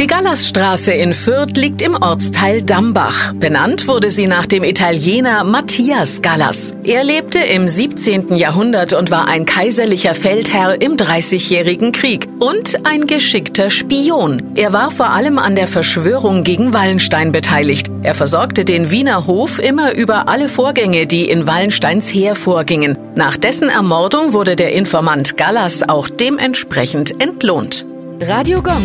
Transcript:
Die Gallasstraße in Fürth liegt im Ortsteil Dambach. Benannt wurde sie nach dem Italiener Matthias Gallas. Er lebte im 17. Jahrhundert und war ein kaiserlicher Feldherr im Dreißigjährigen Krieg und ein geschickter Spion. Er war vor allem an der Verschwörung gegen Wallenstein beteiligt. Er versorgte den Wiener Hof immer über alle Vorgänge, die in Wallensteins Heer vorgingen. Nach dessen Ermordung wurde der Informant Gallas auch dementsprechend entlohnt. Radio Gong.